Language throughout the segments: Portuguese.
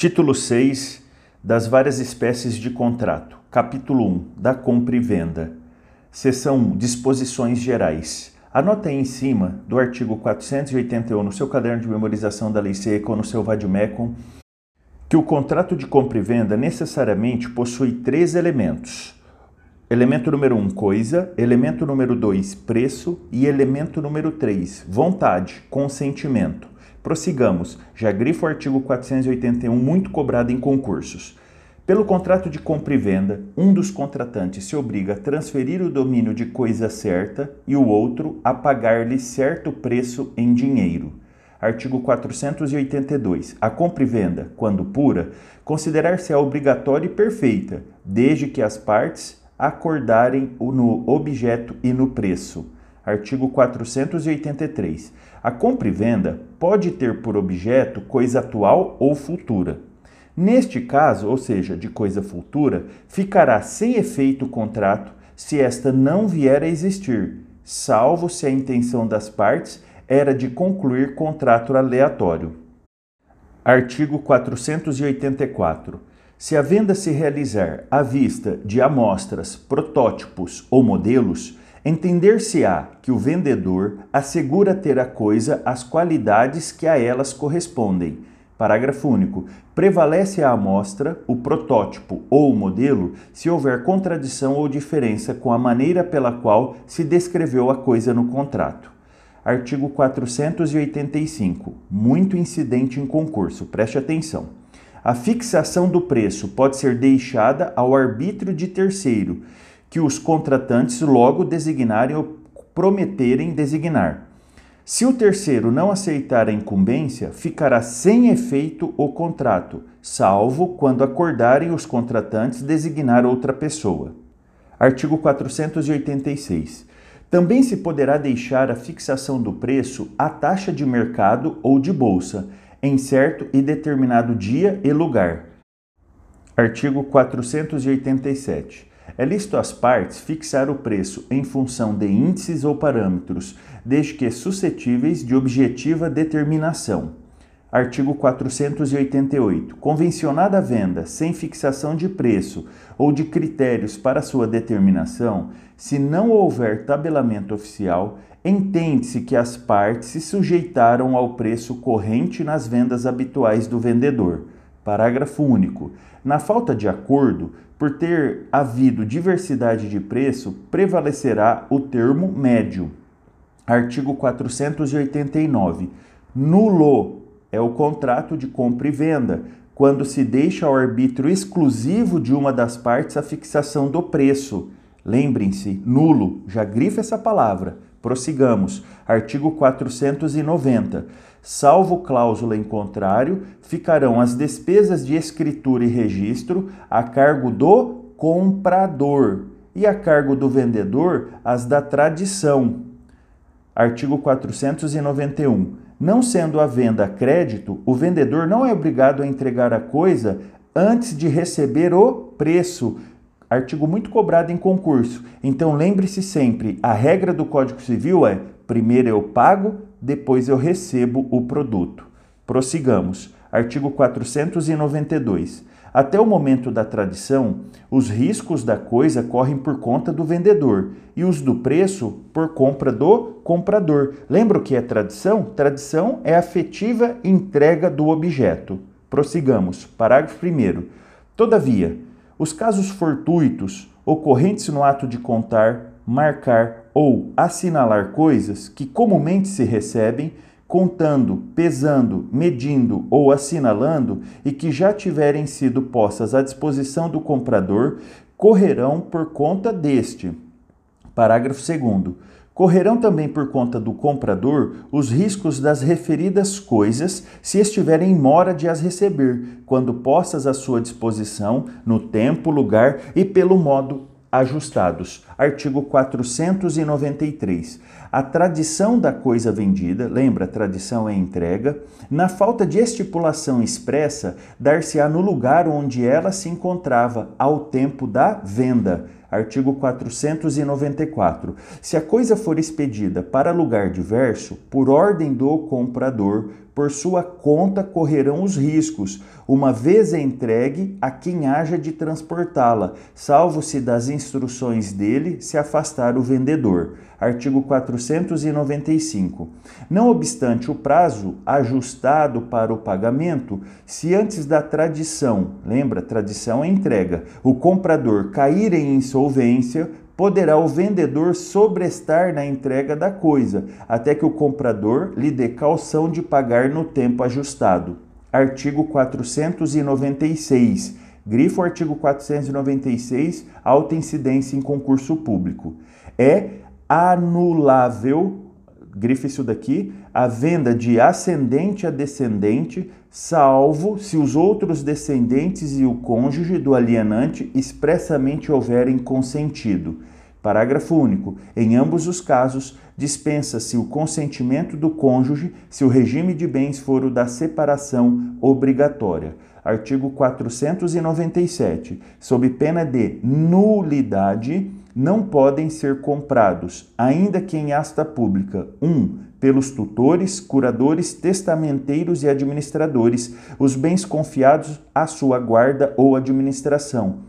Título 6 das várias espécies de contrato. Capítulo 1 da compra e venda. Seção 1 Disposições gerais. Anota aí em cima do artigo 481 no seu caderno de memorização da Lei Seca ou no seu Vademecum que o contrato de compra e venda necessariamente possui três elementos. Elemento número 1, um, coisa. Elemento número 2, preço. E elemento número 3, vontade, consentimento. Prossigamos. Já grifo o artigo 481, muito cobrado em concursos. Pelo contrato de compra e venda, um dos contratantes se obriga a transferir o domínio de coisa certa e o outro a pagar-lhe certo preço em dinheiro. Artigo 482. A compra e venda, quando pura, considerar-se-á obrigatória e perfeita, desde que as partes acordarem no objeto e no preço. Artigo 483. A compra e venda pode ter por objeto coisa atual ou futura. Neste caso, ou seja, de coisa futura, ficará sem efeito o contrato se esta não vier a existir, salvo se a intenção das partes era de concluir contrato aleatório. Artigo 484. Se a venda se realizar à vista de amostras, protótipos ou modelos, entender-se-á que o vendedor assegura ter a coisa as qualidades que a elas correspondem. Parágrafo único. Prevalece a amostra, o protótipo ou o modelo se houver contradição ou diferença com a maneira pela qual se descreveu a coisa no contrato. Artigo 485. Muito incidente em concurso. Preste atenção. A fixação do preço pode ser deixada ao arbítrio de terceiro, que os contratantes logo designarem ou prometerem designar. Se o terceiro não aceitar a incumbência, ficará sem efeito o contrato, salvo quando acordarem os contratantes designar outra pessoa. Artigo 486. Também se poderá deixar a fixação do preço à taxa de mercado ou de bolsa, em certo e determinado dia e lugar. Artigo 487. É lícito às partes fixar o preço em função de índices ou parâmetros, desde que suscetíveis de objetiva determinação. Artigo 488. Convencionada a venda sem fixação de preço ou de critérios para sua determinação, se não houver tabelamento oficial, entende-se que as partes se sujeitaram ao preço corrente nas vendas habituais do vendedor. Parágrafo único. Na falta de acordo, por ter havido diversidade de preço, prevalecerá o termo médio. Artigo 489. Nulo é o contrato de compra e venda, quando se deixa ao arbítrio exclusivo de uma das partes a fixação do preço. Lembrem-se, nulo, já grifa essa palavra. Prossigamos. Artigo 490. Salvo cláusula em contrário, ficarão as despesas de escritura e registro a cargo do comprador e a cargo do vendedor as da tradição. Artigo 491. Não sendo a venda crédito, o vendedor não é obrigado a entregar a coisa antes de receber o preço. Artigo muito cobrado em concurso. Então lembre-se sempre: a regra do Código Civil é primeiro eu pago, depois eu recebo o produto. Prossigamos. Artigo 492. Até o momento da tradição, os riscos da coisa correm por conta do vendedor e os do preço por compra do comprador. Lembra o que é tradição? Tradição é afetiva entrega do objeto. Prossigamos. Parágrafo 1. Todavia, os casos fortuitos ocorrentes no ato de contar, marcar ou assinalar coisas que comumente se recebem contando, pesando, medindo ou assinalando e que já tiverem sido postas à disposição do comprador, correrão por conta deste. Parágrafo 2. Correrão também por conta do comprador os riscos das referidas coisas se estiverem em mora de as receber, quando postas à sua disposição, no tempo, lugar e pelo modo ajustados. Artigo 493. A tradição da coisa vendida, lembra, tradição é entrega, na falta de estipulação expressa, dar-se-á no lugar onde ela se encontrava ao tempo da venda. Artigo 494. Se a coisa for expedida para lugar diverso, por ordem do comprador, por sua conta correrão os riscos, uma vez entregue a quem haja de transportá-la, salvo-se das instruções dele se afastar o vendedor. Artigo 495. Não obstante o prazo ajustado para o pagamento, se antes da tradição, lembra, tradição é entrega, o comprador cair em insolvência, poderá o vendedor sobrestar na entrega da coisa, até que o comprador lhe dê calção de pagar no tempo ajustado. Artigo 496. Grifo artigo 496, alta incidência em concurso público. É anulável, grife isso daqui, a venda de ascendente a descendente, salvo se os outros descendentes e o cônjuge do alienante expressamente houverem consentido. Parágrafo único. Em ambos os casos, dispensa-se o consentimento do cônjuge se o regime de bens for o da separação obrigatória. Artigo 497. Sob pena de nulidade, não podem ser comprados, ainda que em asta pública, 1. Um, pelos tutores, curadores, testamenteiros e administradores, os bens confiados à sua guarda ou administração.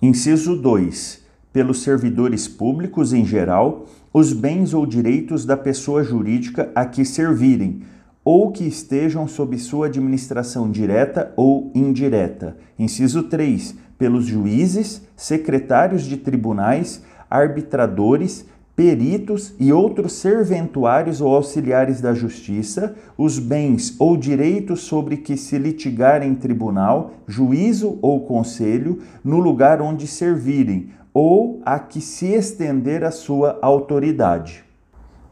Inciso 2 pelos servidores públicos em geral, os bens ou direitos da pessoa jurídica a que servirem, ou que estejam sob sua administração direta ou indireta. Inciso 3. Pelos juízes, secretários de tribunais, arbitradores, peritos e outros serventuários ou auxiliares da justiça, os bens ou direitos sobre que se litigar em tribunal, juízo ou conselho, no lugar onde servirem, ou a que se estender a sua autoridade.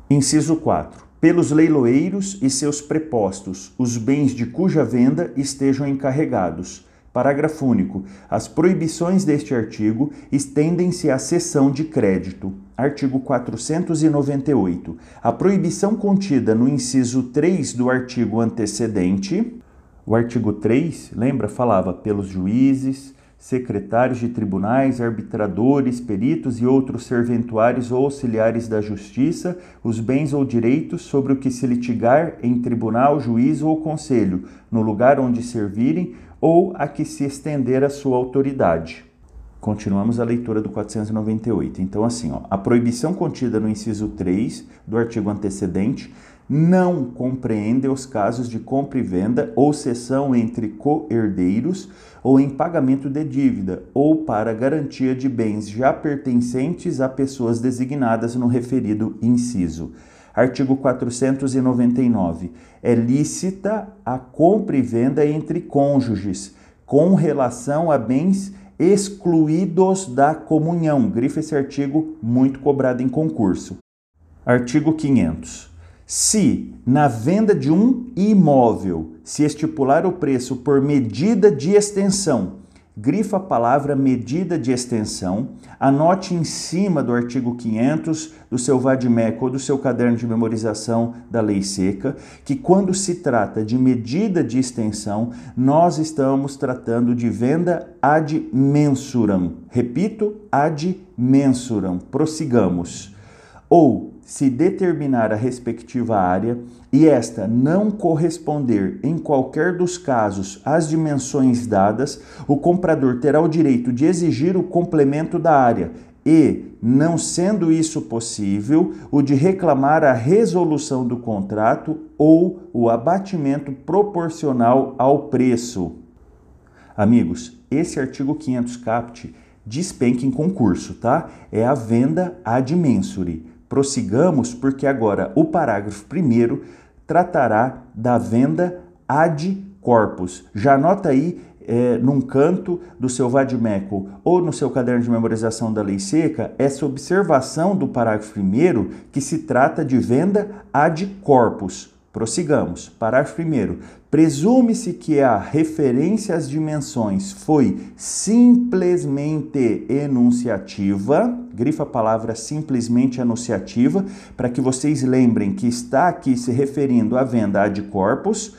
Inciso 4. Pelos leiloeiros e seus prepostos, os bens de cuja venda estejam encarregados. Parágrafo único. As proibições deste artigo estendem-se à cessão de crédito. Artigo 498. A proibição contida no inciso 3 do artigo antecedente. O artigo 3, lembra, falava pelos juízes, secretários de tribunais, arbitradores, peritos e outros serventuários ou auxiliares da justiça, os bens ou direitos sobre o que se litigar em tribunal, juízo ou conselho, no lugar onde servirem ou a que se estender a sua autoridade. Continuamos a leitura do 498. Então, assim, ó, a proibição contida no inciso 3 do artigo antecedente não compreende os casos de compra e venda ou cessão entre co-herdeiros ou em pagamento de dívida ou para garantia de bens já pertencentes a pessoas designadas no referido inciso. Artigo 499. É lícita a compra e venda entre cônjuges com relação a bens excluídos da comunhão. Grifa esse artigo muito cobrado em concurso. Artigo 500. Se, na venda de um imóvel, se estipular o preço por medida de extensão, grifa a palavra medida de extensão, anote em cima do artigo 500 do seu VADMEC ou do seu caderno de memorização da lei seca, que quando se trata de medida de extensão, nós estamos tratando de venda ad mensuram. Repito, ad mensuram. Prossigamos. Ou se determinar a respectiva área e esta não corresponder em qualquer dos casos às dimensões dadas, o comprador terá o direito de exigir o complemento da área e, não sendo isso possível, o de reclamar a resolução do contrato ou o abatimento proporcional ao preço. Amigos, esse artigo 500 CAPT despenca em concurso, tá? É a venda ad mensure prossigamos, porque agora o parágrafo primeiro tratará da venda ad corpus. Já anota aí é, num canto do seu Vadimeco ou no seu caderno de memorização da lei seca essa observação do parágrafo primeiro que se trata de venda ad corpus. Prossigamos. Parágrafo 1. Presume-se que a referência às dimensões foi simplesmente enunciativa, grifa a palavra simplesmente enunciativa, para que vocês lembrem que está aqui se referindo à venda ad corpus,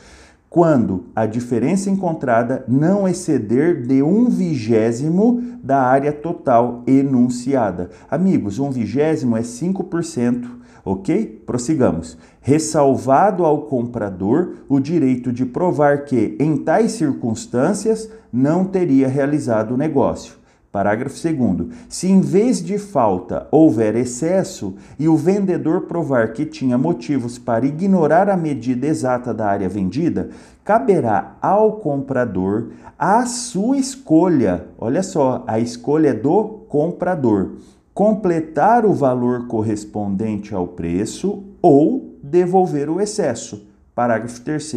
quando a diferença encontrada não exceder de um vigésimo da área total enunciada. Amigos, um vigésimo é 5%, ok? Prossigamos. ressalvado ao comprador o direito de provar que, em tais circunstâncias, não teria realizado o negócio. Parágrafo 2. Se em vez de falta houver excesso e o vendedor provar que tinha motivos para ignorar a medida exata da área vendida, caberá ao comprador a sua escolha. Olha só, a escolha é do comprador. Completar o valor correspondente ao preço ou devolver o excesso. Parágrafo 3.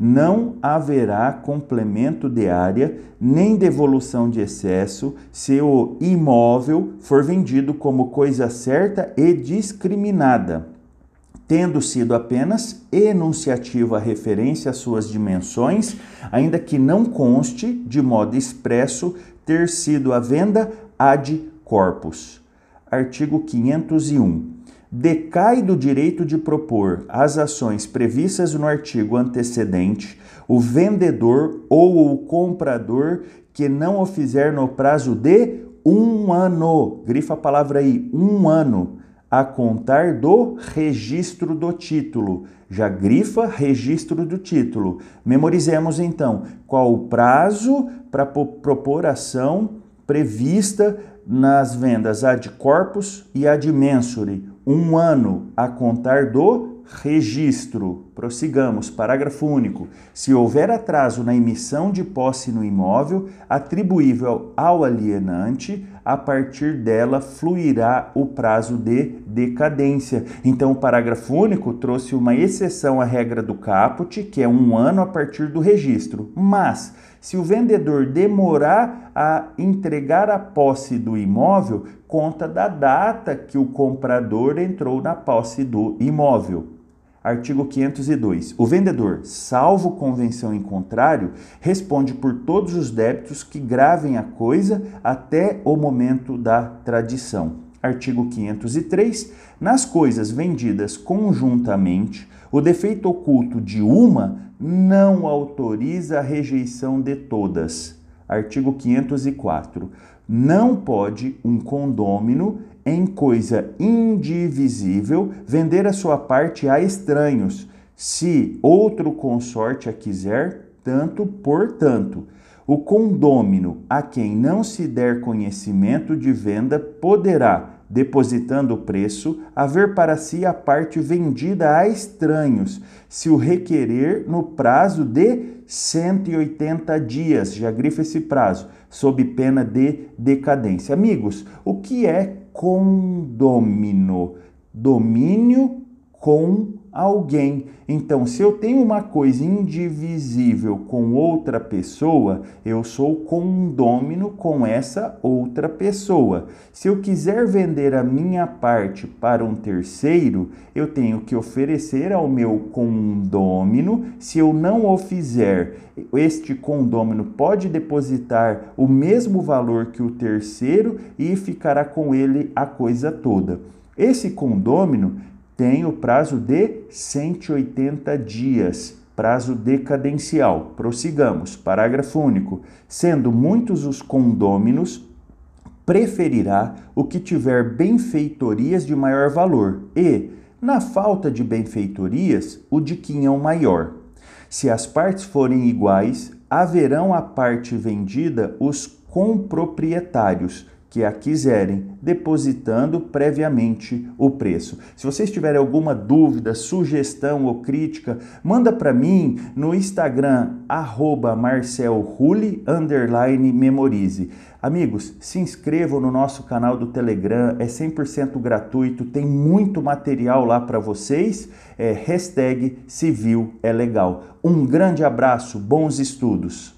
Não haverá complemento de área nem devolução de excesso se o imóvel for vendido como coisa certa e discriminada, tendo sido apenas enunciativa a referência às suas dimensões, ainda que não conste de modo expresso ter sido a venda ad corpus. Artigo 501 decai do direito de propor as ações previstas no artigo antecedente o vendedor ou o comprador que não o fizer no prazo de um ano, grifa a palavra aí, um ano, a contar do registro do título. Já grifa registro do título. Memorizemos então qual o prazo para propor ação prevista nas vendas ad corpus e ad mensure, um ano a contar do registro. Prossigamos. Parágrafo único. Se houver atraso na emissão de posse no imóvel atribuível ao alienante, a partir dela fluirá o prazo de decadência. Então, o parágrafo único trouxe uma exceção à regra do caput, que é um ano a partir do registro. Mas, se o vendedor demorar a entregar a posse do imóvel, conta da data que o comprador entrou na posse do imóvel. Artigo 502. O vendedor, salvo convenção em contrário, responde por todos os débitos que gravem a coisa até o momento da tradição. Artigo 503. Nas coisas vendidas conjuntamente, o defeito oculto de uma não autoriza a rejeição de todas. Artigo 504. Não pode um condômino em coisa indivisível, vender a sua parte a estranhos, se outro consorte a quiser, tanto por tanto. O condômino a quem não se der conhecimento de venda poderá, depositando o preço, haver para si a parte vendida a estranhos, se o requerer no prazo de 180 dias, já grifa esse prazo, sob pena de decadência. Amigos, o que é condômino? Domínio com alguém. Então, se eu tenho uma coisa indivisível com outra pessoa, eu sou condômino com essa outra pessoa. Se eu quiser vender a minha parte para um terceiro, eu tenho que oferecer ao meu condômino. Se eu não o fizer, este condômino pode depositar o mesmo valor que o terceiro e ficará com ele a coisa toda. Esse condômino tem o prazo de 180 dias, prazo decadencial. Prossigamos. Parágrafo único. Sendo muitos os condôminos, preferirá o que tiver benfeitorias de maior valor e, na falta de benfeitorias, o de quinhão maior. Se as partes forem iguais, haverão a parte vendida os comproprietários que a quiserem, depositando previamente o preço. Se vocês tiverem alguma dúvida, sugestão ou crítica, manda para mim no Instagram @marcelrulli memorize. Amigos, se inscrevam no nosso canal do Telegram, é 100% gratuito, tem muito material lá para vocês. É hashtag civil é legal. Um grande abraço, bons estudos.